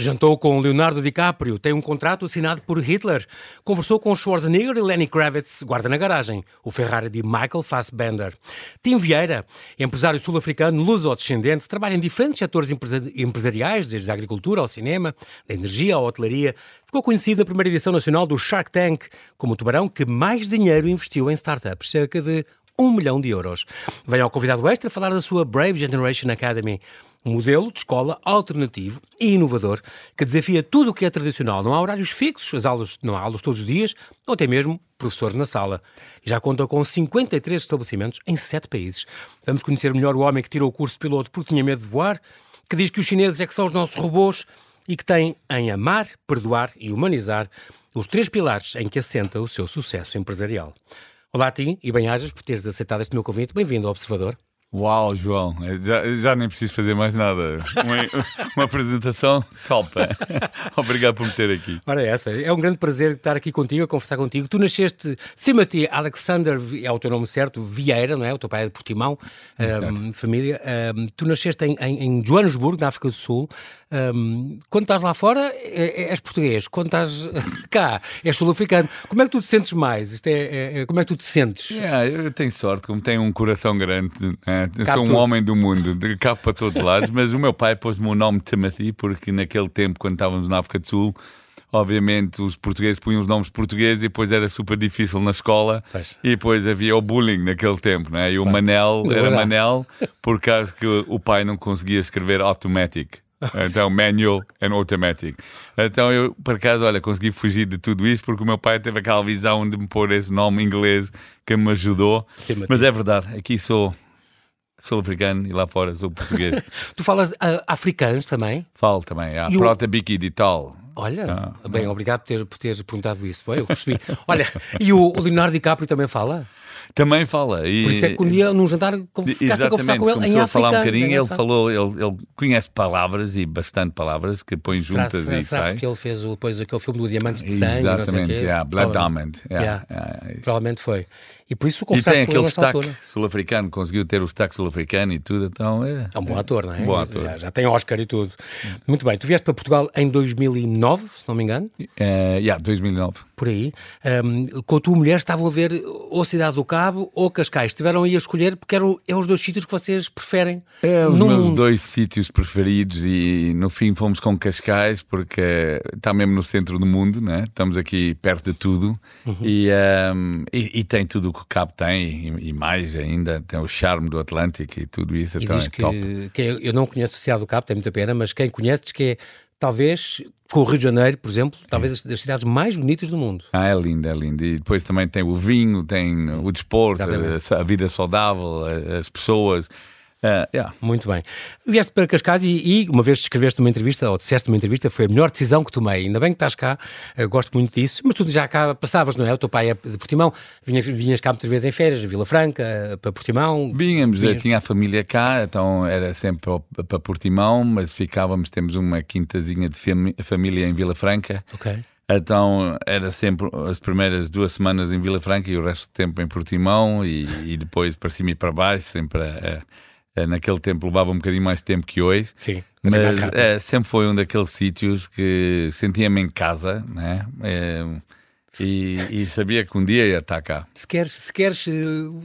Jantou com Leonardo DiCaprio, tem um contrato assinado por Hitler. Conversou com Schwarzenegger e Lenny Kravitz, guarda na garagem, o Ferrari de Michael Fassbender. Tim Vieira, empresário sul-africano, luso-descendente, trabalha em diferentes setores empresariais, desde a agricultura ao cinema, da energia à hotelaria. Ficou conhecido na primeira edição nacional do Shark Tank como o tubarão que mais dinheiro investiu em startups, cerca de um milhão de euros. Vem ao convidado extra falar da sua Brave Generation Academy, um modelo de escola alternativo e inovador que desafia tudo o que é tradicional. Não há horários fixos, as aulas, não há aulas todos os dias, ou até mesmo professores na sala. Já conta com 53 estabelecimentos em 7 países. Vamos conhecer melhor o homem que tirou o curso de piloto porque tinha medo de voar, que diz que os chineses é que são os nossos robôs e que tem em amar, perdoar e humanizar os três pilares em que assenta o seu sucesso empresarial. Olá a ti e bem-ajas por teres aceitado este meu convite. Bem-vindo ao Observador. Uau, João, já, já, nem preciso fazer mais nada. Uma, uma apresentação top. Obrigado por me ter aqui. Ora, essa, é um grande prazer estar aqui contigo, a conversar contigo. Tu nasceste, Timothy Alexander, é o teu nome certo, Vieira, não é? O teu pai é de Portimão, um, família. Um, tu nasceste em, em, em Joanesburgo, na África do Sul. Um, quando estás lá fora, é, é, és português. Quando estás cá, és sul-africano. Como é que tu te sentes mais? Isto é, é, é como é que tu te sentes? Yeah, eu tenho sorte, como tenho um coração grande. É, eu sou um tudo. homem do mundo, de cá para todos os lados. mas o meu pai pôs-me o nome Timothy, porque naquele tempo, quando estávamos na África do Sul, obviamente os portugueses punham os nomes portugueses e depois era super difícil na escola pois. e depois havia o bullying naquele tempo, né? e o Manel era Manel por causa que o pai não conseguia escrever automatic. Então, manual and automatic. Então, eu, por acaso, olha, consegui fugir de tudo isso porque o meu pai teve aquela visão de me pôr esse nome inglês que me ajudou. Mas é verdade, aqui sou Sou africano e lá fora sou português. tu falas uh, africanos também? Falo também, a prota biki de tal. Olha, ah, bem, não. obrigado por ter, por ter perguntado isso. Bem, eu percebi. Olha, e o, o Leonardo DiCaprio também fala? Também fala. E, Por isso é que um dia, num jantar, ficaste a conversar com ele começou a falar um bocadinho, ele falou, ele, ele conhece palavras e bastante palavras que põe será, juntas será, e será sai. porque ele fez depois aquele filme do Diamantes de Sangue, Exatamente, yeah, Blood Diamond. Yeah, yeah, Provavelmente foi. E por isso E tem aquele sotaque sul-africano, conseguiu ter o sotaque sul-africano e tudo, então é... É um bom ator, não é? Bom ator. Já, já, tem Oscar e tudo. Muito bem, tu vieste para Portugal em 2009, se não me engano? Uh, yeah, 2009. Por aí. Um, com a tua mulher estavam a ver ou Cidade do Cabo ou Cascais. Estiveram aí a escolher porque eram é os dois sítios que vocês preferem É os meus mundo. dois sítios preferidos e no fim fomos com Cascais porque está mesmo no centro do mundo, né? estamos aqui perto de tudo uhum. e, um, e, e, tem tudo o que o Cabo tem e, e, mais ainda, tem o charme do Atlântico e tudo isso. E então diz é que, top. que eu não conheço a cidade do Cabo, tem muita pena, mas quem conhece diz que é talvez com o Rio de Janeiro, por exemplo, talvez das cidades mais bonitas do mundo. Ah, é lindo, é lindo. E depois também tem o vinho, tem o desporto, a, a, vida saudável, as pessoas. Uh, yeah. Muito bem. Vieste para Cascais e, e, uma vez descreveste uma entrevista, ou disseste uma entrevista, foi a melhor decisão que tomei. Ainda bem que estás cá, gosto muito disso, mas tu já cá passavas, não é? O teu pai é de Portimão, vinhas, vinhas cá muitas vezes em férias, Vila Franca, para Portimão. Vínhamos, vinhas... tinha a família cá, então era sempre para Portimão, mas ficávamos, temos uma quintazinha de família em Vila Franca. Ok. Então era sempre as primeiras duas semanas em Vila Franca e o resto do tempo em Portimão e, e depois para cima e para baixo, sempre a, eh, naquele tempo levava um bocadinho mais tempo que hoje. Sim. Mas é, sempre foi um daqueles sítios que sentia-me em casa, né? É, e, e, sabia que um dia ia estar cá. Se queres, se queres eh,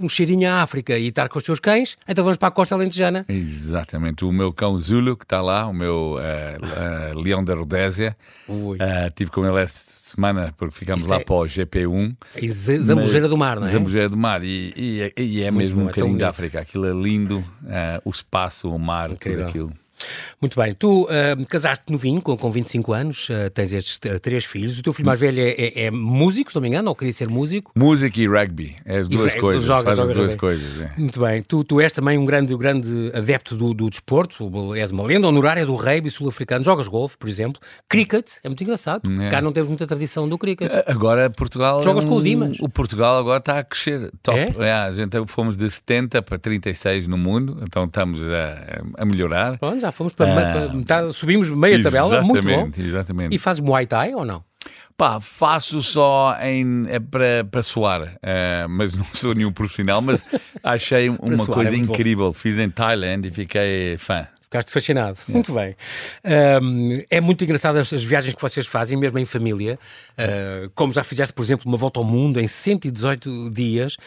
um cheirinho à África e estar com os teus cães, então vamos para a costa alentejana. Exatamente. O meu cão Zulu, que está lá, o meu uh, uh, leão da Rodésia, uh, tive com ele esta semana, porque ficamos Isto lá é... para o GP1. E Zambujeira do Mar, não é? Zambujeira do Mar. E, e, e é mesmo bom, um é bocadinho da África. Aquilo é lindo, o espaço, o mar, Incrível. tudo aquilo. Muito bem. Tu uh, casaste novinho, com, com 25 anos, uh, tens estes uh, três filhos. O teu filho mais velho é, é, é, músico, se não me engano, ou queria ser músico? Música e rugby. É as duas e, coisas. Joga, faz joga, as duas coisas. É. Muito bem. Tu, tu és também um grande, grande adepto do, do desporto. És uma lenda honorária do rugby sul-africano. Jogas golfe, por exemplo. Cricket. É muito engraçado. É. Cá não temos muita tradição do cricket. Agora Portugal... Jogas é um... com o Dimas. O Portugal agora está a crescer. Top. É? é? a gente fomos de 70 para 36 no mundo. Então estamos a, a melhorar. Pronto, já fomos para... Ah, metade, subimos meia tabela, muito bom. Exatamente. E fazes Muay Thai ou não? Pá, faço só em, é para, para suar, uh, mas não sou nenhum profissional, mas achei uma coisa é incrível. Bom. Fiz em Thailand e fiquei fã. Ficaste fascinado. Yeah. Muito bem. Um, é muito engraçado as, as, viagens que vocês fazem, mesmo em família. Uh, como já fizeste, por exemplo, uma volta ao mundo em 118 dias,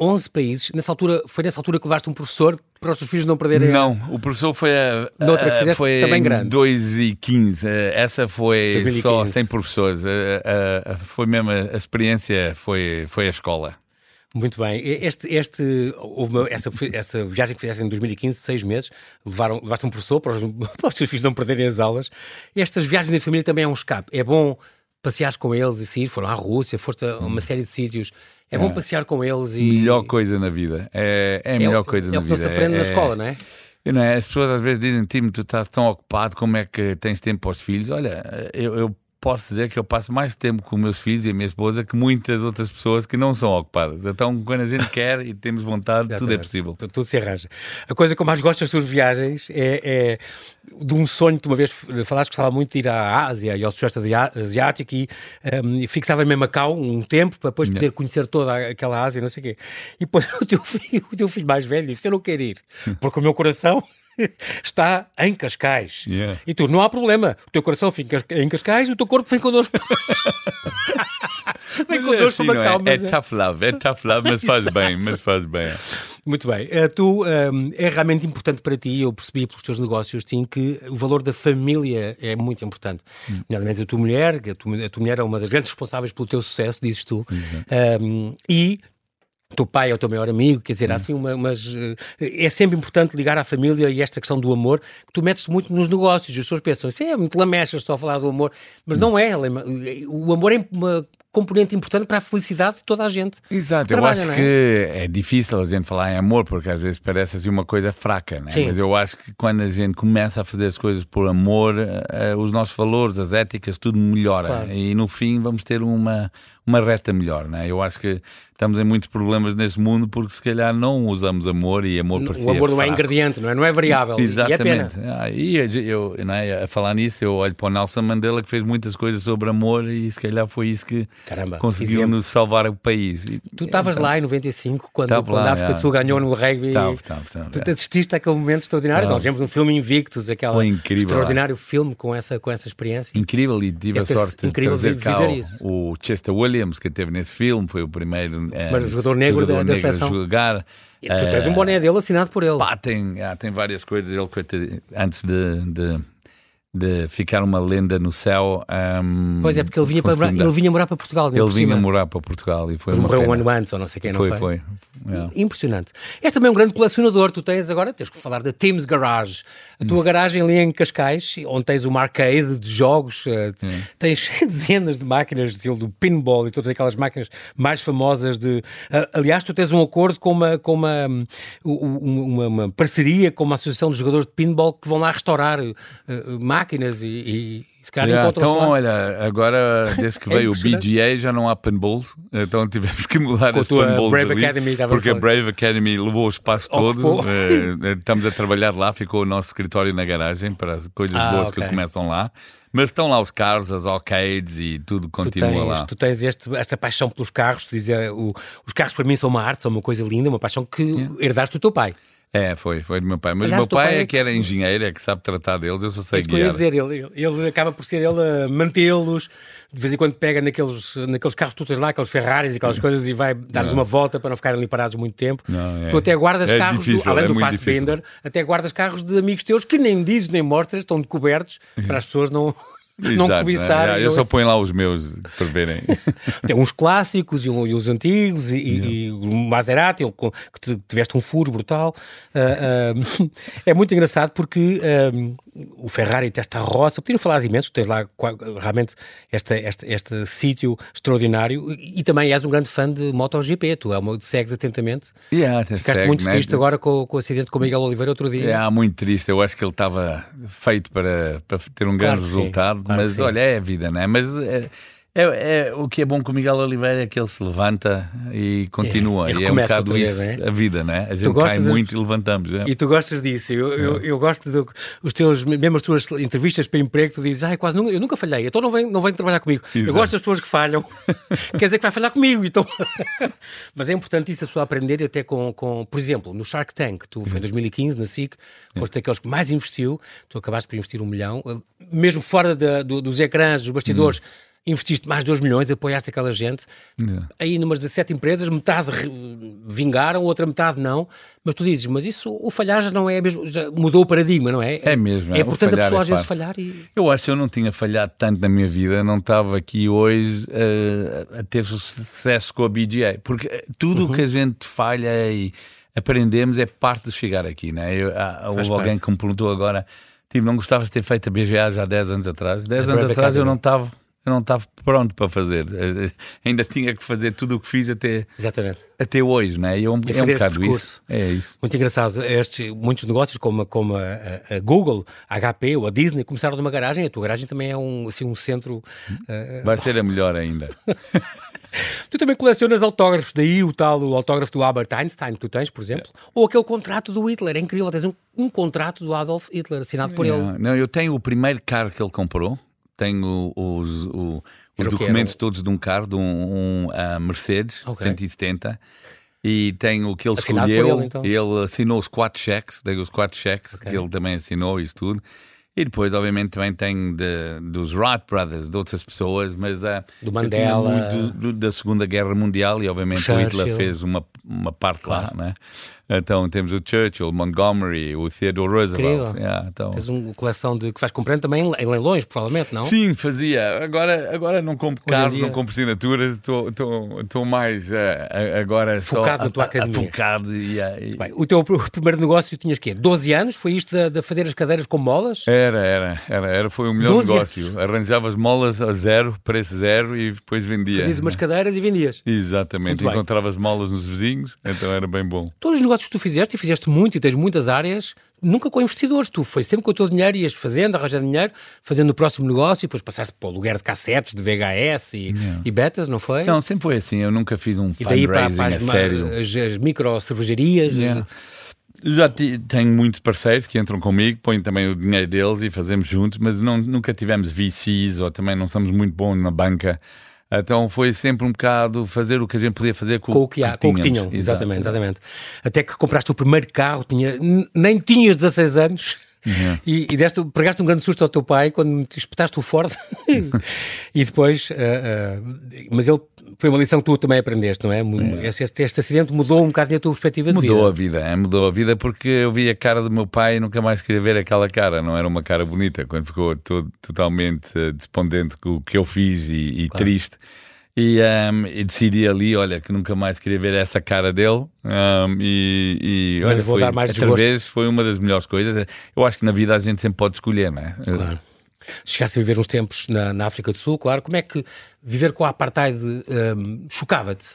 11 países. Nessa altura, foi nessa altura que levaste um professor para os teus filhos não perderem. Não, o professor foi a. Noutra que fizeste, foi também grande. 2 e 15. Essa foi 2015. só sem professores. foi mesmo a experiência, foi, foi a escola. Muito bem. Este, este, houve uma, essa, essa viagem que fizeste em 2015, seis meses, levaram, levaste um professor para os, para os teus filhos não perderem as aulas. Estas viagens em família também é um escape. É bom passear com eles e sair. Foram à Rússia, foste a uma série de sítios. É, é bom passear com eles e. Melhor coisa na vida. É, é a melhor é, coisa é na vida. É o que se aprende na é- escola, não é? Não é? As pessoas às vezes dizem, Timo, tu estás tão ocupado, como é que tens tempo para os filhos? Olha, eu, eu posso dizer que eu passo mais tempo com meus filhos e a minha esposa que muitas outras pessoas que não são ocupadas. Então, quando a gente quer e temos vontade, tudo é possível. Tudo, tudo, se arranja. A coisa que eu mais gosto das suas viagens é, é de um sonho que uma vez falaste que gostava muito de ir à Ásia e ao Sudeste Asiático e, um, fixava em Macau um tempo para depois poder conhecer toda aquela Ásia, não sei o quê. E depois o teu filho, o teu filho mais velho disse: Eu não quero ir, porque o meu coração está em Cascais. Yeah. E tu, não há problema. O teu coração fica em Cascais e o teu corpo vem connosco. vem connosco é assim, é? é, é tough love, é tough love, mas faz bem, mas faz bem. Muito bem. Uh, tu, um, ehm, é realmente importante para ti, eu percebi pelos teus negócios, Tim, que o valor da família é muito importante. Hum. Nomeadamente a tua mulher, que a tua, a tua mulher é uma das grandes responsáveis pelo teu sucesso, dizes tu. Um, ehm, e teu pai é o teu maior amigo, quer dizer, há assim uma, mas eh, é sempre importante ligar à família e esta questão do amor, que tu metes muito nos negócios, e as pessoas pensam, isso é muito lamechas só falar do amor, mas não é, o amor é uma componente importante para a felicidade de toda a gente. Exato, trabalha, eu acho é? que é difícil a gente falar em amor, porque às vezes parece assim uma coisa fraca, né? mas eu acho que quando a gente começa a fazer as coisas por amor, uh, os nossos valores, as éticas, tudo melhora, claro. e no fim vamos ter uma, uma reta melhor, né? Eu acho que estamos em muitos problemas nesse mundo porque se calhar não usamos amor e amor para O amor não é ingrediente, não é? Não é variável. Exatamente. E, é ah, e eu, né, a falar nisso, eu olho para o Nelson Mandela que fez muitas coisas sobre amor e se calhar foi isso que Caramba, conseguiu nos salvar o país. E, tu estavas então, lá em 95 quando, quando lá, a África do Sul ganhou no rugby. Tava, tava, tava, tu assististe àquele momento extraordinário. Nós vimos um filme Invictus, aquele extraordinário lá. filme com essa, com essa experiência. Incrível e tive a sorte de trazer cá o, o Chester Williams que teve nesse filme, foi o primeiro. É, Mas o jogador negro jogador da, da seleção. Jogar. E tu tens um boné dele assinado por ele. Pá, tem, ah, tem várias coisas. Ele, antes de, de de ficar uma lenda no céu. Um, pois é, porque ele vinha, para, ele vinha morar para Portugal. Ele vinha morar para Portugal e foi. Mas morreu um ano antes, ou não sei quem, não foi? Foi, foi. Yeah. Impressionante. És também um grande colecionador. Tu tens agora, tens que falar da Tim's Garage. A tua hum. garagem ali em Cascais, onde tens uma arcade de jogos, hum. tens dezenas de máquinas, estilo do pinball e todas aquelas máquinas mais famosas de. Uh, aliás, tu tens um acordo com uma, com uma, uma, uma, uma parceria com uma associação de jogadores de pinball que vão lá restaurar uh, máquinas e, e se calhar yeah, Então, lá. olha, agora desde que é veio o BGA já não há pinball, então tivemos que mudar Com as pinballs Brave ali, Academy já porque a Brave Academy levou o espaço todo. Uh, estamos a trabalhar lá, ficou o nosso escritório na garagem para as coisas ah, boas okay. que começam lá. Mas estão lá os carros, as arcades e tudo continua tu tens, lá. Tu tens este, esta paixão pelos carros, tu dizes, o, os carros para mim são uma arte, são uma coisa linda, uma paixão que yeah. herdaste do teu pai. É, foi, foi do meu pai. Mas o meu pai, pai é, é que era engenheiro, é que sabe tratar deles, eu só sei guiar. Eu dizer, ele, ele acaba por ser ele a mantê-los, de vez em quando pega naqueles, naqueles carros que tu tens lá, aqueles Ferraris e aquelas coisas, e vai dar-lhes uma volta para não ficarem ali parados muito tempo. Não, é. Tu até guardas é carros, difícil, do, além é do Fassbender, até guardas carros de amigos teus que nem dizes nem mostras, estão cobertos, para as pessoas não não Exato. É, eu só ponho lá os meus para verem. Tem uns clássicos e, os antigos, e, e, o Maserati, que tiveste um furo brutal. Uh, uh, é muito engraçado porque uh, o Ferrari esta roça, podiam falar de imenso, tens lá realmente este, este, este sítio extraordinário e também és um grande fã de MotoGP, tu é uma, segues atentamente. Yeah, Ficaste segue, muito né? triste agora com, com o acidente com o Miguel Oliveira outro dia. É, muito triste, eu acho que ele estava feito para, para ter um claro grande resultado, claro mas olha, é a vida, não é? Mas é, É, é, o que é bom com o Miguel Oliveira é que ele se levanta e continua. É, e é um bocado isso é? a vida, né? A gente cai de... muito e levantamos. É? E tu gostas disso. Eu, eu, eu gosto dos teus, mesmo as tuas entrevistas para emprego, tu dizes, ah, quase nunca, eu nunca falhei, então não vem, não vem trabalhar comigo. Exato. Eu gosto das pessoas que falham, quer dizer que vai falhar comigo. Então... Mas é importante isso a pessoa aprender até com, com, por exemplo, no Shark Tank, tu foi em 2015 na SIC, foste daqueles que mais investiu, tu acabaste por investir um milhão, mesmo fora da, do, dos ecrãs, dos bastidores. Hum investiste mais de 2 milhões, apoiaste aquela gente. Yeah. Aí, numas 17 empresas, metade vingaram, outra metade não. Mas tu dizes, mas isso, o falhar já não é mesmo, já mudou o paradigma, não é? É mesmo. É, é importante a pessoa é às vezes falhar e. Eu acho que eu não tinha falhado tanto na minha vida, não estava aqui hoje uh, a ter sucesso com a BGA, porque tudo o uhum. que a gente falha e aprendemos é parte de chegar aqui, não é? Eu, há, houve alguém que me perguntou agora. Tipo, não gostavas de ter feito a BGA já há 10 anos atrás? 10 anos atrás eu não estava eu não estava pronto para fazer. Eh, ainda tinha que fazer tudo o que fiz até, Exatamente. até hoje? E é um, é um bocado isso. É isso. Muito engraçado. Estes, muitos negócios, como, como a, a, Google, a HP ou a Disney, começaram numa garagem. A tua garagem também é um, assim, um centro. Uh... Vai ser a melhor ainda. Tu também colecionas autógrafos, daí o tal o autógrafo do Albert Einstein que tu tens, por exemplo, é. ou aquele contrato do Hitler. É incrível, tens um, um contrato do Adolf Hitler assinado por não, ele. Não, eu tenho o primeiro carro que ele comprou tenho os, o, os documentos todos de um carro, de um, um uh, Mercedes okay. 170. E tenho o que ele Assinado escolheu. Ele, então. ele, assinou os quatro cheques, dei os quatro cheques, okay. que ele também assinou isso tudo. E depois, obviamente, também tem de, dos Wright Brothers, de outras pessoas, mas uh, do Mandela, muito do, da Segunda Guerra Mundial e, obviamente, o Hitler fez uma, uma parte claro. lá, né? Então temos o Churchill, Montgomery, o Theodore Roosevelt. Yeah, então... Tens uma coleção de que vais comprando também em leilões, provavelmente, não? Sim, fazia. Agora, agora não compro carro, dia... não compro assinaturas, estou mais uh, agora focado só na tua academia. focado. Yeah, e... Bem, o teu primeiro negócio tinhas quê? 12 anos? Foi isto de, de fazer as cadeiras com molas? Era, era, era, era foi o melhor negócio. Anos. Arranjavas molas a zero, preço zero e depois vendia. Fazias umas cadeiras e vendias. Exatamente, encontravas molas nos vizinhos, então era bem bom. Todos os negócios negócios que tu fizeste, e fizeste muito e tens muitas áreas, nunca com investidores. Tu foi sempre com o teu dinheiro, ias fazendo, arranjando dinheiro, fazendo o próximo negócio, e depois passaste para o lugar de cassetes, de VHS e, yeah. e betas, não foi? Não, sempre foi assim. Eu nunca fiz um e daí fundraising para, para as, a sério. As, as micro cervejarias. Yeah. Já tenho muitos parceiros que entram comigo, põem também o dinheiro deles e fazemos juntos, mas não, nunca tivemos VCs ou também não somos muito bons na banca. Então foi sempre um bocado fazer o que a gente podia fazer com, com o que, há, com o que tinham. Exatamente, exatamente. Até que compraste o primeiro carro, tinha, nem tinhas 16 anos. Uhum. E, e deste, pregaste um grande susto ao teu pai quando te espetaste o Ford e depois, uh, uh, mas ele foi uma lição que tu também aprendeste, não é? é. Este, este, acidente mudou um bocadinho a tua perspectiva mudou de vida. Mudou a vida, é? mudou a vida porque eu vi a cara do meu pai e nunca mais queria ver aquela cara, não era uma cara bonita, quando ficou todo, totalmente uh, despondente com o que eu fiz e, e claro. triste. E, um, e, decidi ali, olha, que nunca mais queria ver essa cara dele. Um, e, e olha, vou foi, dar mais outra vez foi uma das melhores coisas. Eu acho que na vida a gente sempre pode escolher, não é? Claro. Chegaste a viver uns tempos na, na África do Sul, claro. Como é que viver com a apartheid um, chocava-te?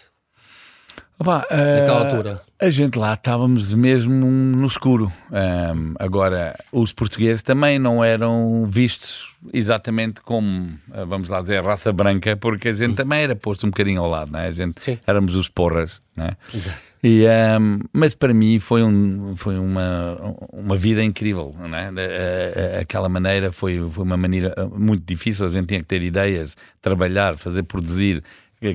Opa, naquela uh, altura? A gente lá estávamos mesmo no escuro. Um, agora, os portugueses também não eram vistos exatamente como, ah, vamos lá dizer, raça branca, porque a gente hum. também era posto um bocadinho ao lado, né? a gente Sim. éramos os porras. Né? Exato. E, um, mas para mim foi, um, foi uma, uma vida incrível, né? Aquela maneira foi, foi uma maneira muito difícil. A gente tinha que ter ideias, trabalhar, fazer produzir,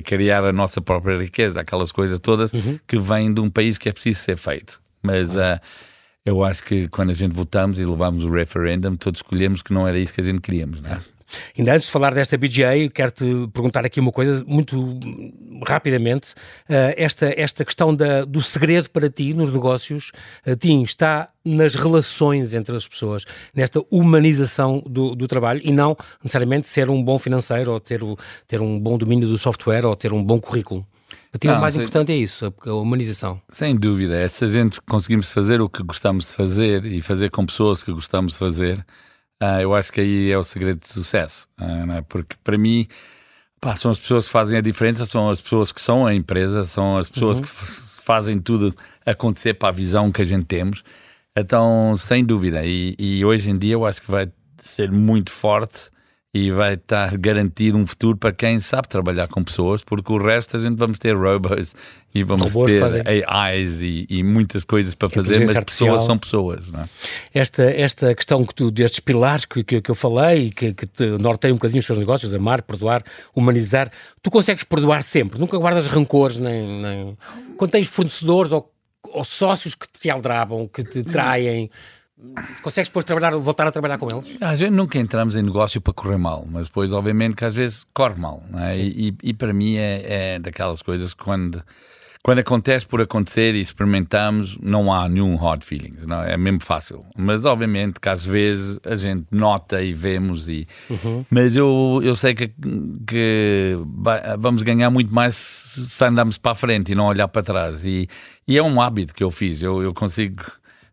criar a nossa própria riqueza, aquelas coisas todas uhum. que vêm de um país que é preciso ser feito. Mas uhum. uh, eu acho que quando a gente votamos e levámos o referendum, todos escolhemos que não era isso que a gente queríamos. Não é? Ainda antes de falar desta BGA, quero-te perguntar aqui uma coisa muito rapidamente. Uh, esta, esta questão da, do segredo para ti nos negócios, uh, Tim, está nas relações entre as pessoas, nesta humanização do, do, trabalho e não necessariamente ser um bom financeiro ou ter, o, ter um bom domínio do software ou ter um bom currículo. Para ti o mais sem, importante é isso, a humanização. Sem dúvida, é se a gente conseguimos fazer o que gostamos de fazer e fazer com pessoas que gostamos de fazer, Uh, eu acho que aí é o segredo de sucesso, uh, é? porque para mim pá, são as pessoas que fazem a diferença, são as pessoas que são a empresa, são as pessoas uhum. que fazem tudo acontecer para a visão que a gente temos. Então, sem dúvida, e, e, hoje em dia eu acho que vai ser muito forte e vai estar garantido um futuro para quem sabe trabalhar com pessoas, porque o resto a gente vamos ter robôs e vamos robôs ter AIs e, e, muitas coisas para fazer, mas artificial. pessoas são pessoas. Não é? esta, esta questão que tu, destes pilares que, que, que eu falei, que, que te norteiam um bocadinho os seus negócios, amar, perdoar, humanizar, tu consegues perdoar sempre, nunca guardas rancores, nem, nem... quando tens fornecedores ou, ou sócios que te aldrabam, que te traem consegues depois trabalhar, voltar a trabalhar com eles? A gente nunca entramos em negócio para correr mal, mas depois, obviamente, que às vezes corre mal. É? E, e, para mim é, é, daquelas coisas que quando, quando acontece por acontecer e experimentamos, não há nenhum hard feelings, não é? é mesmo fácil. Mas, obviamente, que às vezes a gente nota e vemos, e... Uhum. mas eu, eu sei que, que vamos ganhar muito mais se andarmos para a frente e não olhar para trás. E, e é um hábito que eu fiz, eu, eu consigo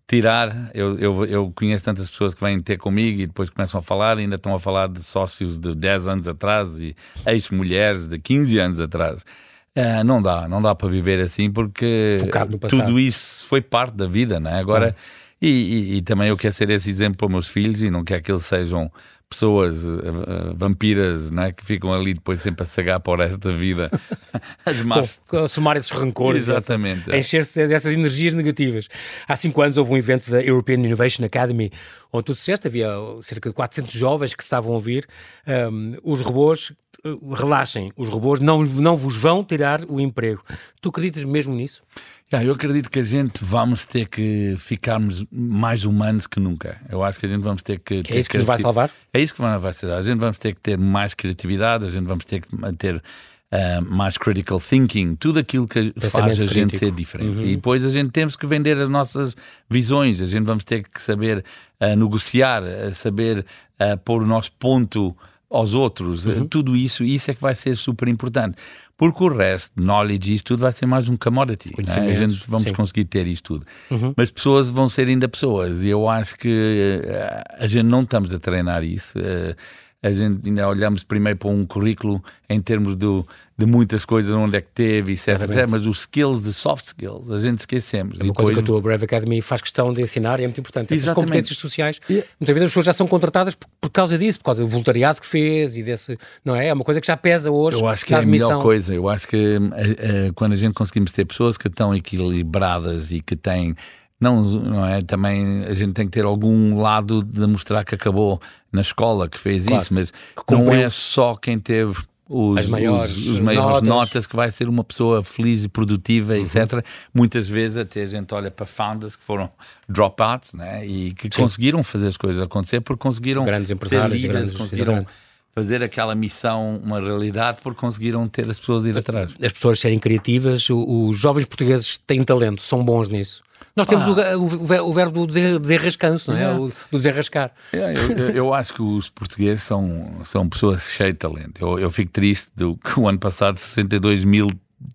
tirar. Eu, eu, eu conheço tantas pessoas que vêm ter comigo e depois começam a falar, ainda estão a falar de sócios de 10 anos atrás e ex-mulheres de 15 anos atrás. Uh, não dá, não dá para viver assim porque tudo isso foi parte da vida, né? Agora, ah. e, e, e, também eu quero ser esse exemplo para os meus filhos e não quero que eles sejam pessoas uh, vampiras né, que ficam ali depois sempre a sagar para o resto da vida as más... somar esses rancores exatamente é. encher-se dessas energias negativas há cinco anos houve um evento da European Innovation Academy onde tu disseste havia cerca de 400 jovens que estavam a ouvir um, os robôs relaxem, os robôs não, não vos vão tirar o emprego tu acreditas mesmo nisso? Yeah, eu acredito que a gente vamos ter que ficarmos mais humanos que nunca. Eu acho que a gente vamos ter que. é isso que nos vai salvar? É isso que vai salvar. A gente vamos ter que ter mais criatividade, a gente vamos ter que ter uh, mais critical thinking, tudo aquilo que Pensamento faz a crítico. gente ser diferente. Uhum. E depois a gente temos que vender as nossas visões, a gente vamos ter que saber uh, negociar, uh, saber pôr o nosso ponto aos outros, uhum. tudo isso, isso é que vai ser super importante porque o resto, knowledge, isto tudo vai ser mais um commodity. Né? A gente vamos sim. conseguir ter isto tudo. Uhum. Mas pessoas vão ser ainda pessoas. E eu acho que uh, a gente não estamos a treinar isso. Uh, a gente ainda olhamos primeiro para um currículo em termos do, de muitas coisas, onde é que teve, etc. Mas os skills, de soft skills, a gente esquecemos. É uma coisa que a tua Brave Academy faz questão de ensinar e é muito importante. Essas competências sociais, muitas vezes as pessoas já são contratadas por, por, causa disso, por causa do voluntariado que fez e desse. Não é? É uma coisa que já pesa hoje. Eu acho que é a melhor coisa. Eu acho que uh, uh, quando a gente conseguimos ter pessoas que estão equilibradas e que têm não, não é? Também a gente tem que ter algum lado de mostrar que acabou na escola, que fez claro, isso, mas que não é só quem teve os, As maiores, os, os maiores notas. notas. que vai ser uma pessoa feliz e produtiva, uhum. etc. Muitas vezes até a gente olha para founders que foram dropouts né? e que Sim. conseguiram fazer as coisas acontecer porque conseguiram grandes empresários, líderes, grandes, conseguiram fazer aquela missão uma realidade porque conseguiram ter as pessoas ir atrás. As pessoas serem criativas, os jovens portugueses têm talento, são bons nisso. Nós temos ah. o, o, o, verbo do desenrascanço, não é? Yeah. O, do desenrascar. Yeah, eu, eu, acho que os portugueses são, são pessoas cheias de talento. Eu, eu fico triste do que o ano passado 62 mil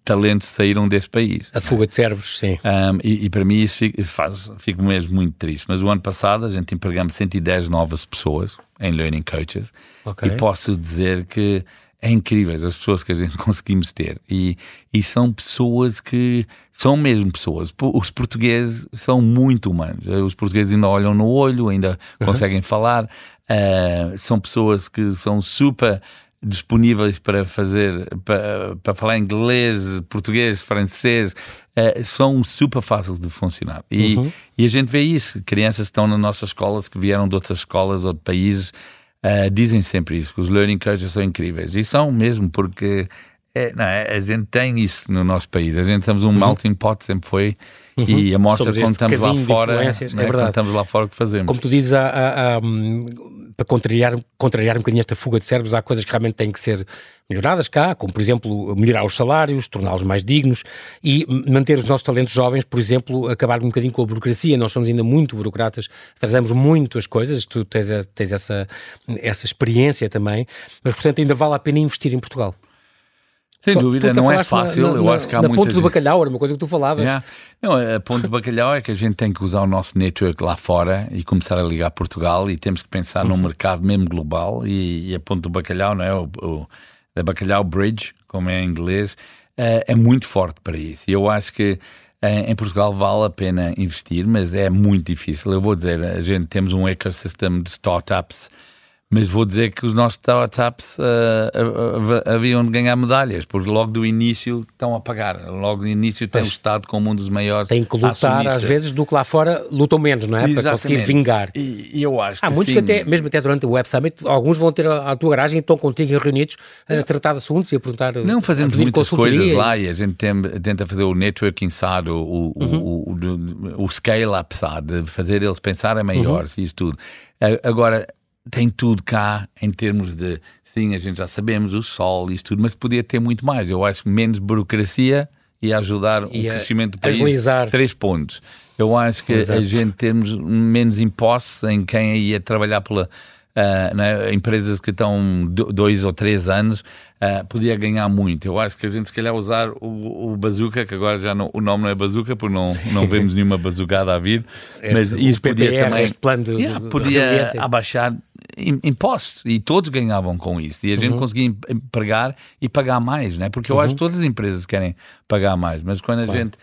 talentos saíram deste país. A fuga de cérebros, sim. Um, e, e, para mim isso fico, faz, fico mesmo muito triste. Mas o ano passado a gente empregamos 110 novas pessoas em Learning Coaches okay. e posso dizer que é incrível as pessoas que a gente conseguimos ter e, e são pessoas que são mesmo pessoas. Os portugueses são muito humanos. Os portugueses ainda olham no olho, ainda uhum. conseguem falar. Uh, são pessoas que são super disponíveis para fazer, para, para falar inglês, português, francês, uh, são super fáceis de funcionar. E, uhum. e a gente vê isso. Crianças que estão nas nossas escolas, que vieram de outras escolas ou de países, Uh, dizem sempre isso, que os learning coaches são incríveis. E são mesmo, porque é, não, é, a gente tem isso no nosso país. A gente somos um uhum. melting pot, sempre foi. Uhum. E a mostra quando estamos lá fora, né, é quando estamos lá fora, o que fazemos. Como tu dizes, há, há, há, hum, para contrariar, contrariar um bocadinho esta fuga de cérebros, há coisas que realmente têm que ser melhoradas cá, como por exemplo melhorar os salários, torná-los mais dignos e manter os nossos talentos jovens, por exemplo, acabar um bocadinho com a burocracia. Nós somos ainda muito burocratas, trazemos muito as coisas, tu tens, tens essa, essa experiência também, mas portanto ainda vale a pena investir em Portugal. Sem dúvida, não é fácil. Na, na, eu acho que há na muita ponta do bacalhau, era uma coisa que tu falavas. Yeah. Não, a ponta do bacalhau é que a gente tem que usar o nosso network lá fora e começar a ligar Portugal e temos que pensar uhum. num mercado mesmo global e, e, a ponta do bacalhau, não é? O, o, a bacalhau bridge, como é em inglês, é, é muito forte para isso. E eu acho que em Portugal vale a pena investir, mas é muito difícil. Eu vou dizer, a gente temos um ecossistema de startups mas vou dizer que os nossos startups uh, haviam de ganhar medalhas, porque logo do início estão a pagar. Logo do início tem o Estado como um dos maiores. Tem que lutar, acionistas. às vezes, do que lá fora lutam menos, não é? Exatamente. Para conseguir vingar. E, e eu acho Há que muitos sim. que até, mesmo até durante o Web Summit, alguns vão ter a, a tua garagem e estão contigo reunidos a tratar de assuntos e a perguntar. Não fazemos muitas coisas lá e a gente tem, tenta fazer o networking SAD, o, o, uhum. o, o, o scale-up SAD, fazer eles pensarem uhum. e isso tudo. Agora, tem tudo cá em termos de sim, a gente já sabemos o sol e isso tudo, mas podia ter muito mais. Eu acho menos burocracia e ajudar e o crescimento do país. Agilizar. Três pontos. Eu acho que Exato. a gente temos menos impostos em quem ia trabalhar pela uh, né, empresas que estão dois ou três anos, uh, podia ganhar muito. Eu acho que a gente se calhar usar o, o bazooka, que agora já não, o nome não é bazooka, porque não, não vemos nenhuma bazucada a vir, este, mas isso podia PPR, também... Este plano de, yeah, podia abaixar impostos e todos ganhavam com isso e a gente uhum. conseguia empregar e pagar mais, né? porque eu uhum. acho que todas as empresas querem pagar mais, mas quando a claro. gente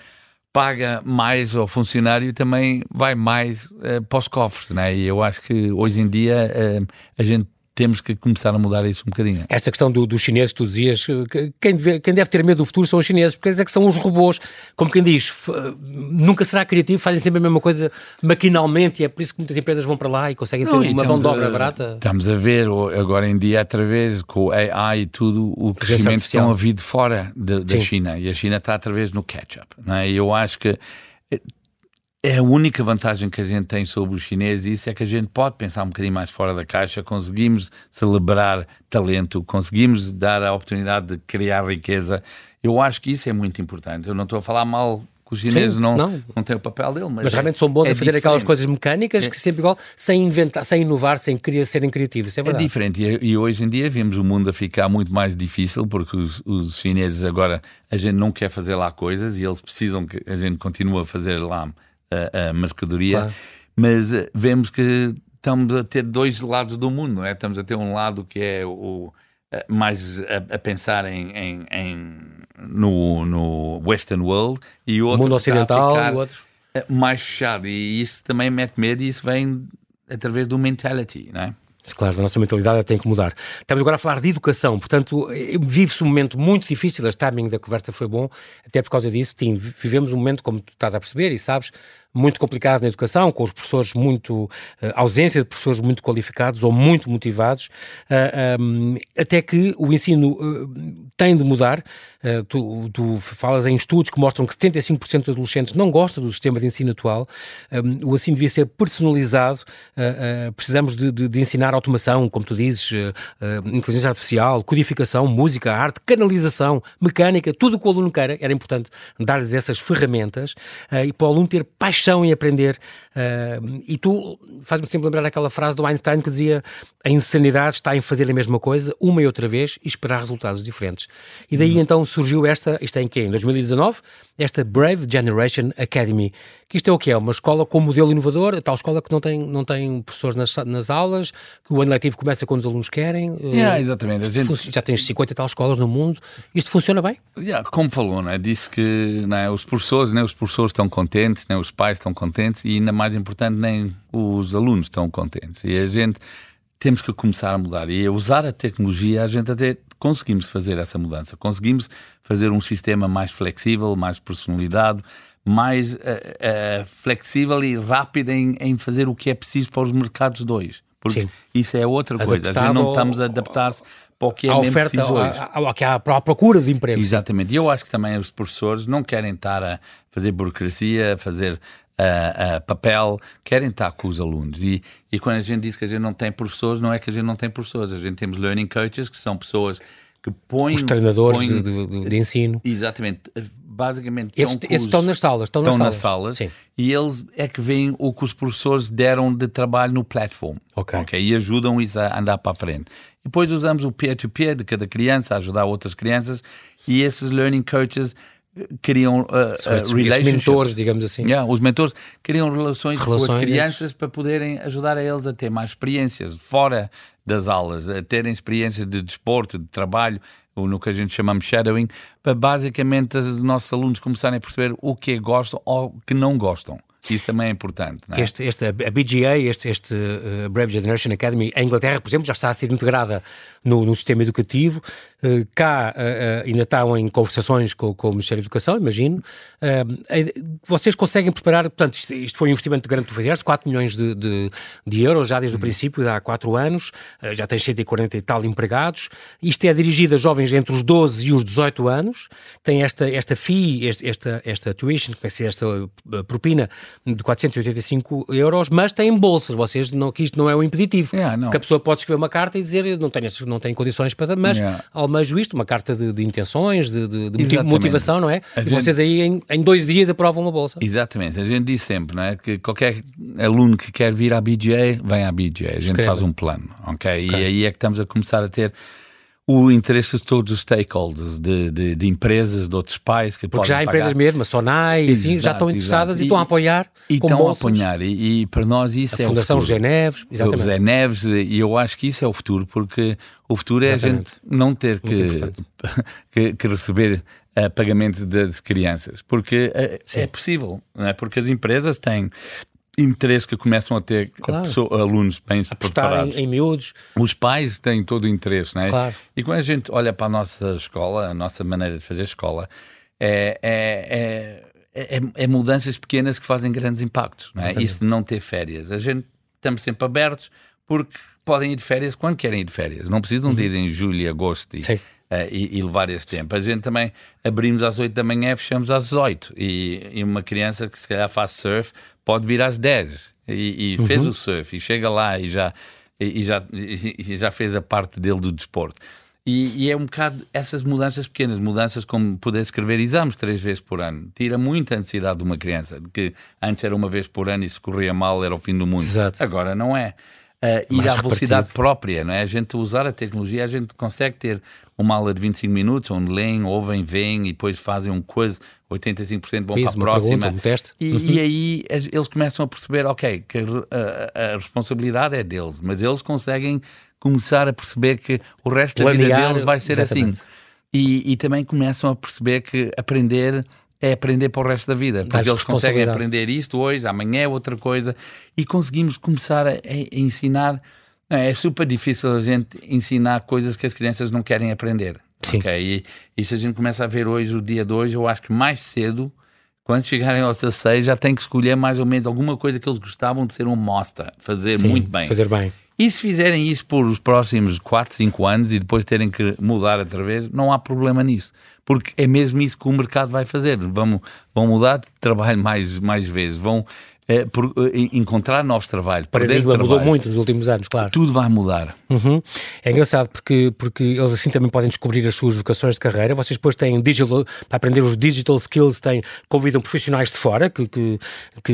paga mais ao funcionário também vai mais uh, para os cofres, né? E eu acho que hoje em dia uh, a gente temos que começar a mudar isso um bocadinho. Esta questão do, dos chineses, tu dizias, quem deve, quem deve ter medo do futuro são os chineses, porque eles é que são os robôs. Como quem diz, nunca será criativo, fazem sempre a mesma coisa maquinalmente e é por isso que muitas empresas vão para lá e conseguem Não, ter uma mão de obra barata. Estamos a ver agora em dia, através com o AI e tudo, o crescimento estão a vir de fora de, da China e a China está através no catch-up. É? E eu acho que é a única vantagem que a gente tem sobre os chineses, isso é que a gente pode pensar um bocadinho mais fora da caixa, conseguimos celebrar talento, conseguimos dar a oportunidade de criar riqueza. Eu acho que isso é muito importante. Eu não estou a falar mal que os chineses Sim, não, não. não têm o papel dele. Mas, mas realmente é, são bons é a fazer diferente. aquelas coisas mecânicas é. que sempre igual, sem inventar, sem inovar, sem querer serem criativos. Isso é, é diferente. E, e, hoje em dia vimos o mundo a ficar muito mais difícil porque os, os, chineses agora a gente não quer fazer lá coisas e eles precisam que a gente continue a fazer lá a, a mercadoria, claro. mas uh, vemos que estamos a ter dois lados do mundo, não é? Estamos a ter um lado que é o uh, mais a, a, pensar em, em, em, no, no Western World e o outro mundo ocidental, o outro eh, mais fechado e isso também mete medo e isso vem através do mentality, não é? Claro, a nossa mentalidade tem que mudar. Estamos agora a falar de educação, portanto, vive-se um momento muito difícil, o timing da conversa foi bom, até por causa disso, Tim, vivemos um momento, como tu estás a perceber e sabes, muito complicado na educação, com os professores muito. Uh, ausência de professores muito qualificados ou muito motivados, eh, ehm, até que o ensino tem de mudar. Tu, tu, falas em estudos que mostram que 75% dos adolescentes não gostam do sistema de ensino atual. O ensino devia ser personalizado. precisamos de, de, de, ensinar automação, como tu dizes, inteligência artificial, codificação, música, arte, canalização, mecânica, tudo o que o aluno queira. Era importante dar-lhes essas ferramentas e para o aluno ter paixão paixão em aprender. Uh, e tu faz-me sempre lembrar aquela frase do Einstein que dizia a insanidade está em fazer a mesma coisa uma e outra vez e esperar resultados diferentes. E daí uhum. então surgiu esta, isto é em quê? Em 2019, esta Brave Generation Academy, que isto é o que é? Uma escola com modelo inovador, tal escola que não tem, não tem professores nas, nas aulas, que o ano letivo começa quando os alunos querem. Yeah, exatamente. Gente... Já tens 50 e tal escolas no mundo. Isto funciona bem? Yeah, como falou, né? disse que né, os professores, né, os professores estão contentes, né, os pais estão contentes e ainda mais importante, nem os alunos estão contentes. E a gente temos que começar a mudar. E a usar a tecnologia, a gente até conseguimos fazer essa mudança. Conseguimos fazer um sistema mais flexível, mais personalidade, mais uh, uh, flexível e rápido em, em, fazer o que é preciso para os mercados dois. Porque Sim. isso é outra coisa. A gente não estamos a adaptar-se para o que é mesmo oferta, preciso hoje. A, que há a procura de emprego. Exatamente. E eu acho que também os professores não querem estar a fazer burocracia, a fazer uh, uh, papel, querem estar com os alunos. E, e quando a gente diz que a gente não tem professores, não é que a gente não tem professores. A gente temos learning coaches, que são pessoas que põem... Os treinadores põem, de, de, de, ensino. Exatamente basicamente esses, estão, esses estão nas salas, estão, estão nas salas, salas e eles é que veem o que os professores deram de trabalho no platform, ok, okay? e ajudam isso a andar para a frente. Depois usamos o peer-to-peer -peer de cada criança a ajudar outras crianças e esses learning coaches criam uh, uh, relationships. mentores, digamos assim. Yeah, os mentores criam relações, relações com as crianças para poderem ajudar a eles a ter mais experiências fora das aulas, a terem experiências de desporto, de trabalho, ou no que a gente chamamos shadowing, para basicamente os nossos alunos começarem a perceber o que gostam ou que não gostam. Isso também é importante. É? Este, este, a BGA, este, este uh, Brave Generation Academy, em Inglaterra, por exemplo, já está a ser integrada no, no sistema educativo. Uh, cá uh, ainda estão em conversações com, com, o Ministério da Educação, imagino. vocês conseguem preparar, portanto, isto, isto foi um investimento grande do FEDERS, 4 milhões de, de, de, euros já desde o princípio, há 4 anos, já tem 140 e tal empregados. Isto é dirigido a jovens entre os 12 e os 18 anos, tem esta, esta FII, esta, esta tuition, como é que se esta propina de 485 euros, mas tem bolsas. Vocês não, que isto não é um impeditivo. Yeah. Porque a pessoa pode escrever uma carta e dizer não tenho, não tenho condições para. Mas yeah. almejo isto, uma carta de, de intenções, de, de, de motivação, não é? A e gente... vocês aí em, em, dois dias aprovam uma bolsa. Exatamente. A gente diz sempre, não é? Que qualquer aluno que quer vir à BGA, vem à BGA. A gente Escreva. faz um plano, ok? okay? E aí é que estamos a começar a ter o interesse de todos os stakeholders, de, de, de empresas, de outros pais que Porque já há empresas mesmo, a Sonai, assim, já estão interessadas e, e, estão a apoiar. E estão a apoiar, e, e, para nós isso a é Fundação o futuro. Geneves, exatamente. Zé Neves, e eu acho que isso é o futuro, porque o futuro é exatamente. a gente não ter que, que, que, receber uh, pagamento das crianças, porque uh, é possível, não é? porque as empresas têm interesse que começam a ter claro. pessoa, alunos bem preparados. Em, em miúdos. Os pais têm todo o interesse, não é? Claro. E quando a gente olha para a nossa escola, a nossa maneira de fazer escola, é, é, é, é, é mudanças pequenas que fazem grandes impactos, não é? Isso de não ter férias. A gente estamos sempre abertos porque podem ir de férias quando querem ir de férias. Não precisam uhum. de ir em julho e agosto e, uh, e, e, levar esse tempo. A gente também abrimos às 8 da manhã e fechamos às 18. E, e uma criança que se calhar faz surf pode vir às 10 e, e fez uhum. o surf e chega lá e já, e, já, e já fez a parte dele do desporto. E, e, é um bocado essas mudanças pequenas, mudanças como poder escrever exames três vezes por ano, tira muita necessidade de uma criança, que antes era uma vez por ano e se corria mal era o fim do mundo. Exato. Agora não é uh, ir à velocidade própria, não é? A gente usar a tecnologia, a gente consegue ter uma aula de 25 minutos, onde leem, ouvem, veem e depois fazem um quiz, 85% vão para a próxima. Pergunta, um teste. E, e, aí eles começam a perceber, ok, que a, a, a, responsabilidade é deles, mas eles conseguem começar a perceber que o resto Planear, da vida deles vai ser assim. exatamente. assim. E, e também começam a perceber que aprender é aprender para o resto da vida. Porque eles conseguem aprender isto hoje, amanhã é outra coisa. E conseguimos começar a, a ensinar. É, é super difícil a gente ensinar coisas que as crianças não querem aprender. Sim. Okay? E, e se a gente começa a ver hoje, o dia de hoje, eu acho que mais cedo, quando chegarem aos 16, já tem que escolher mais ou menos alguma coisa que eles gostavam de ser um mostra, fazer Sim, muito bem. Fazer bem. E se fizerem isso por os próximos 4, 5 anos e depois terem que mudar outra vez, não há problema nisso. Porque é mesmo isso que o mercado vai fazer. Vão, vão mudar de trabalho mais, mais vezes, vão é, por, é, encontrar novos trabalhos. O paradigma mudou muito nos últimos anos, claro. Tudo vai mudar. Uhum. É engraçado porque, porque eles assim também podem descobrir as suas vocações de carreira. Vocês depois têm digital, para aprender os digital skills, têm, convidam profissionais de fora que, que,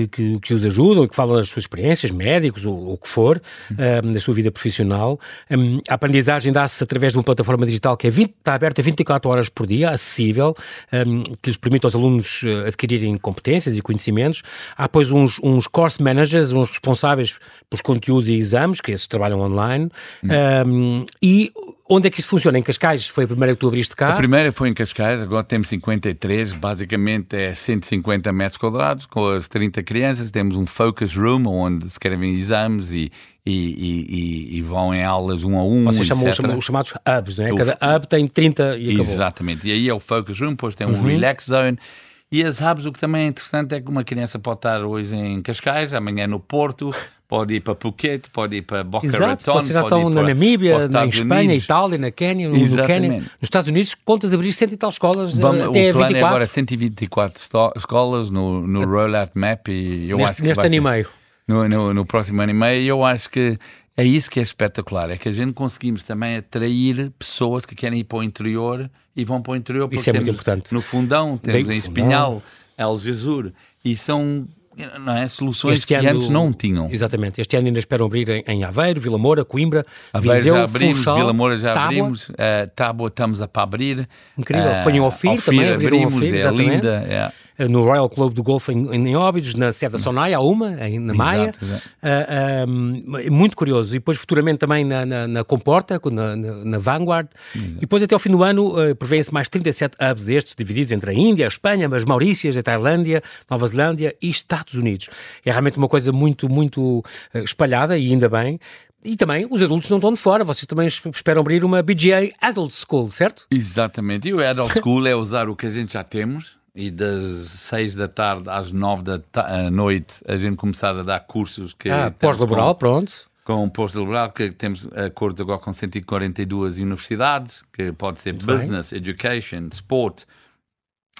que, que, os ajudam, que falam das suas experiências, médicos ou o que for, uhum. um, da sua vida profissional. Um, a aprendizagem dá-se através de uma plataforma digital que é 20, está aberta 24 horas por dia, acessível, um, que lhes permite aos alunos eh, adquirirem competências e conhecimentos. Há, pois, uns uns course managers, uns responsáveis pelos conteúdos e exames, que esses trabalham online. Hum. Um, e onde é que isso funciona? Em Cascais? Foi a primeira que tu abriste cá? A primeira foi em Cascais, agora temos 53, basicamente é 150 metros quadrados, com as 30 crianças. Temos um focus room, onde se escrevem exames e, e, e, e, vão em aulas um a um. Vocês chamam os, chamados hubs, não é? Cada hub tem 30 e acabou. Exatamente. E aí é o focus room, depois tem um uhum. relax zone e as hubs, o que também é interessante é que uma criança pode estar hoje em Cascais, amanhã no Porto, pode ir para Phuket, pode ir para Boca Exato, Raton, vocês já estão na Namíbia, na Espanha, Unidos. Itália, na Quênia, no, no Quênia. Nos Estados Unidos, contas abrir cento e tal escolas Vamos, até O plano 24. é agora 124 escolas no, no Rollout Map e eu neste, acho que Neste ano e meio. No, no, no próximo ano e meio, eu acho que é isso que é espetacular, é que a gente conseguimos também atrair pessoas que querem ir para o interior e vão para o interior porque isso é muito importante. no Fundão, temos em Espinhal, Algesur, e são não é? soluções este que ano, antes não tinham. Exatamente. Este ano ainda esperam abrir em, em Aveiro, Vila Moura, Coimbra, Aveiro Viseu, já abrimos, Funchal, Vila Moura já Tábua. abrimos, uh, Tábua estamos a para abrir. Incrível. Uh, Foi em Ofir, Ofir também, abrimos, é linda. É. Eh, no Royal Club do Golfo em, em Óbidos, na sede da Sonai, há uma, na Maia. Exato, exato. Uh, uh, muito curioso. E depois futuramente também na, na, na Comporta, na, na, Vanguard. Exato. E depois até ao fim do ano uh, prevêem-se mais 37 hubs destes, divididos entre a Índia, a Espanha, as Maurícias, a Tailândia, Nova Zelândia, e Estados Unidos. É realmente uma coisa muito, muito uh, espalhada e ainda bem. E também os adultos não estão de fora, vocês também esperam abrir uma BGA Adult School, certo? Exatamente, e o Adult School é usar o que a gente já temos e das seis da tarde às nove da noite a gente começar a dar cursos que... Ah, pós-laboral, pronto com o posto laboral, que temos acordos agora com 142 universidades, que pode ser Muito business, bem. education, sport,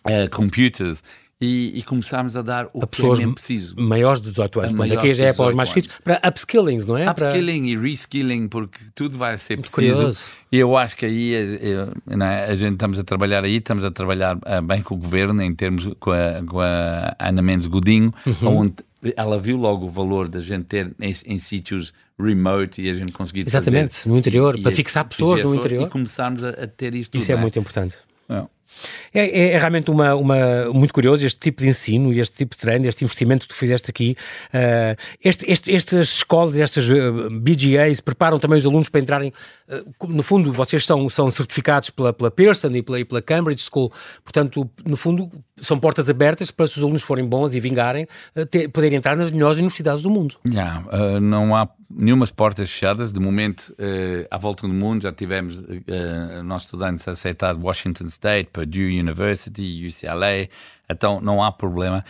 uh, computers, e, e começámos a dar o a que é pessoas é preciso. maiores de 18 anos. Portanto, aqui já é para os mais filhos, para upskilling, não é? Upskilling para... e reskilling, porque tudo vai ser preciso. E eu acho que aí eu, é? a gente estamos a trabalhar aí, estamos a trabalhar uh, bem com o governo, em termos com a, com a Ana Mendes Godinho, uhum. onde ela viu logo o valor da gente ter em, em sítios remote e a gente conseguir Exatamente, fazer, no interior, e, para e, fixar pessoas no interior. E começarmos a, a ter isto Isso tudo, é, é muito importante. É. É, é, é, realmente uma, uma, muito curioso este tipo de ensino e este tipo de treino, este investimento que tu fizeste aqui. Uh, este, este, estas escolas, estas eh, BGAs preparam também os alunos para entrarem. Uh, no fundo, vocês são, são certificados pela, pela Pearson e pela, e pela Cambridge School, portanto, no fundo, são portas abertas para se os alunos forem bons e vingarem, ter, poderem entrar nas melhores universidades do mundo. Yeah, não há nenhumas portas fechadas. De momento, uh, à volta do mundo, já tivemos uh, nossos estudantes aceitados Washington State, Purdue University, UCLA. Então, não há problema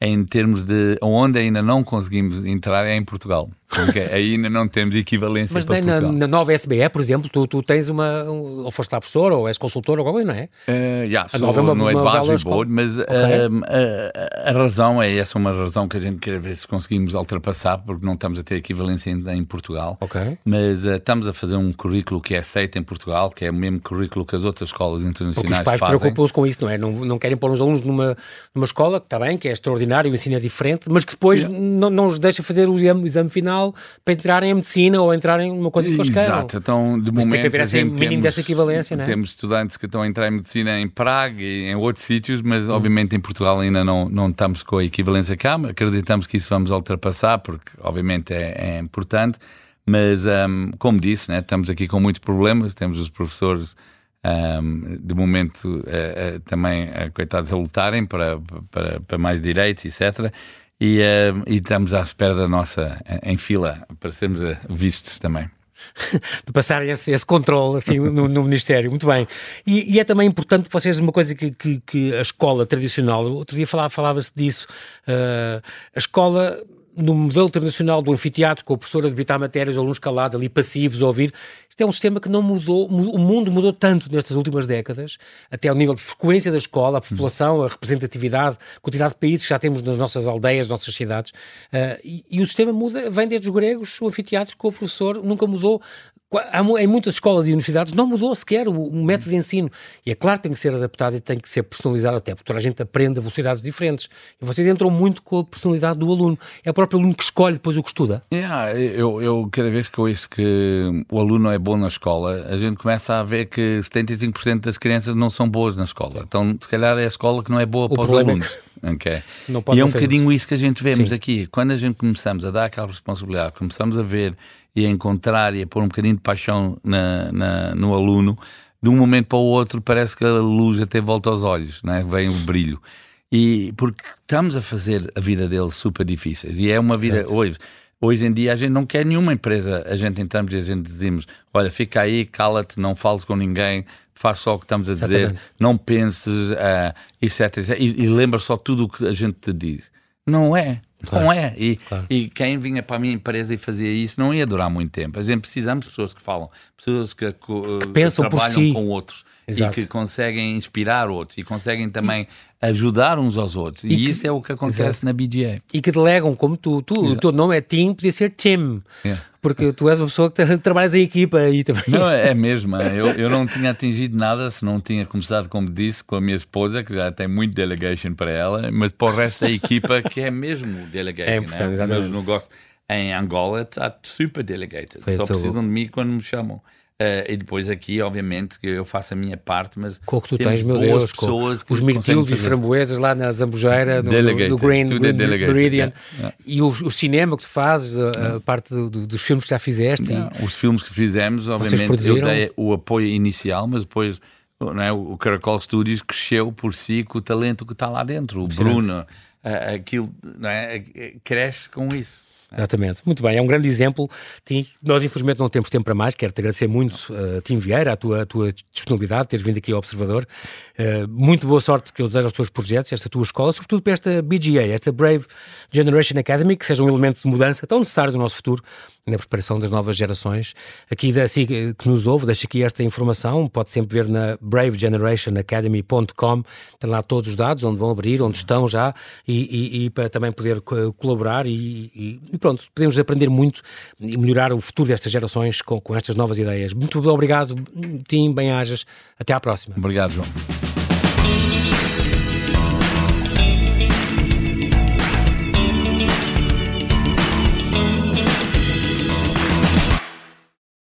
em termos de onde ainda não conseguimos entrar é em Portugal. Porque ainda não temos equivalência Mas para na, na, nova SBE, por exemplo, tu, tu tens uma, um, ou foste lá professor, ou és consultor, ou alguma não é? Uh, yeah, a nova é uma, no uma Advisory Board, mas okay. uh, a, a, razão é essa, uma razão que a gente quer ver se conseguimos ultrapassar, porque não estamos a ter equivalência ainda em Portugal. Okay. Mas uh, estamos a fazer um currículo que é aceito em Portugal, que é o mesmo currículo que as outras escolas internacionais porque os pais preocupam-se com isso, não é? Não, não querem pôr os alunos numa, numa escola, que está bem, que é extraordinário, o ensino é diferente, mas que depois yeah. não, não os deixa fazer o exame, o exame final para entrar entrarem em medicina ou entrarem numa coisa que eles queiram. Exato, então de Mas momento. Tem que haver assim, mínimo temos, dessa equivalência, não é? Temos estudantes que estão a entrar em medicina em Praga e em outros sítios, mas hum. obviamente em Portugal ainda não, não estamos com a equivalência cá. Acreditamos que isso vamos ultrapassar, porque obviamente é, é importante. Mas, um, como disse, né, estamos aqui com muitos problemas. Temos os professores, um, de momento, uh, uh, também, uh, coitados, a lutarem para, para, para mais direitos, etc e, uh, e estamos à espera da nossa em fila para sermos eh, vistos também. de passarem esse, esse controle assim, no, no, Ministério. Muito bem. E, e, é também importante que vocês, uma coisa que, que, que a escola tradicional, outro dia falava, falava-se disso, uh, a escola no modelo tradicional do anfiteatro, com o professor a debitar matérias, alunos calados ali passivos a ouvir, isto é um sistema que não mudou, o mundo mudou tanto nestas últimas décadas, até ao nível de frequência da escola, a população, a representatividade, a quantidade de países que já temos nas nossas aldeias, nas nossas cidades, uh, e, e, o sistema muda, vem desde os gregos, o anfiteatro com o professor nunca mudou, em muitas escolas e universidades não mudou sequer o, o, método de ensino. E é claro que tem que ser adaptado e tem que ser personalizado até, porque toda a gente aprende a velocidades diferentes. E vocês entram muito com a personalidade do aluno. É o próprio aluno que escolhe depois o que estuda. Yeah, eu, eu, cada vez que eu ouço que o aluno é bom na escola, a gente começa a ver que 75% das crianças não são boas na escola. Então, se calhar é a escola que não é boa o para os alunos. É que... okay. e é um bocadinho isso que a gente vemos Sim. aqui. Quando a gente começamos a dar aquela responsabilidade, começamos a ver e a encontrar e a pôr um bocadinho de paixão na, na, no aluno, de um momento para o outro parece que a luz até volta aos olhos, né? vem o brilho. E porque estamos a fazer a vida dele super difíceis e é uma vida hoje. Hoje em dia a gente não quer nenhuma empresa, a gente entramos e a gente dizemos: olha, fica aí, cala-te, não fales com ninguém, faz só o que estamos a dizer, Exatamente. não penses, uh, etc, etc. E, e lembra só tudo o que a gente te diz. Não é. Claro, não é. E, claro. e quem vinha para a minha empresa e fazia isso não ia durar muito tempo. A gente precisamos de pessoas que falam, pessoas que, que, que pensam trabalham si. com outros Exato. e que conseguem inspirar outros e conseguem também e, ajudar uns aos outros. E, e que, isso é o que acontece exato. na BGA. E que delegam, como tu, tu o teu nome é Tim, podia ser Tim. Yeah. Porque tu és uma pessoa que trabalhas em equipa aí também. Não, é mesmo. É. Eu, eu não tinha atingido nada se não tinha começado, como disse, com a minha esposa, que já tem muito delegation para ela, mas para o resto da equipa, que é mesmo delegation. É importante, né? Meus negócios em Angola está super delegated. Foi Só precisam de mim quando me chamam. Uh, e depois aqui, obviamente, que eu faço a minha parte, mas com o que tu tens, meu Deus, pessoas os mirtilos e os framboesas lá na Zambujeira, no, no, no Green, no, é Meridian, yeah. e o, o, cinema que tu fazes, a, a parte do, do, dos filmes que já fizeste. E... Os filmes que fizemos, obviamente, eu dei o apoio inicial, mas depois é, o Caracol Studios cresceu por si com o talento que está lá dentro. O Bruno, aquilo, não é? Cresce com isso. Exatamente. Muito bem, é um grande exemplo. Tim, nós, infelizmente, não temos tempo para mais. Quero-te agradecer muito, uh, Tim Vieira, a tua, a tua disponibilidade, teres vindo aqui ao Observador. Uh, muito boa sorte que eu desejo aos teus projetos, esta tua escola, sobretudo para esta BGA, esta Brave Generation Academy, que seja um elemento de mudança tão necessário do nosso futuro na preparação das novas gerações. Aqui, assim que nos ouve, deixo aqui esta informação, pode sempre ver na bravegenerationacademy.com, tem lá todos os dados, onde vão abrir, onde estão já, e, e, e para também poder colaborar e, e, pronto, podemos aprender muito e melhorar o futuro destas gerações com, com estas novas ideias. Muito obrigado, Tim, bem-ajas, até à próxima. Obrigado, João.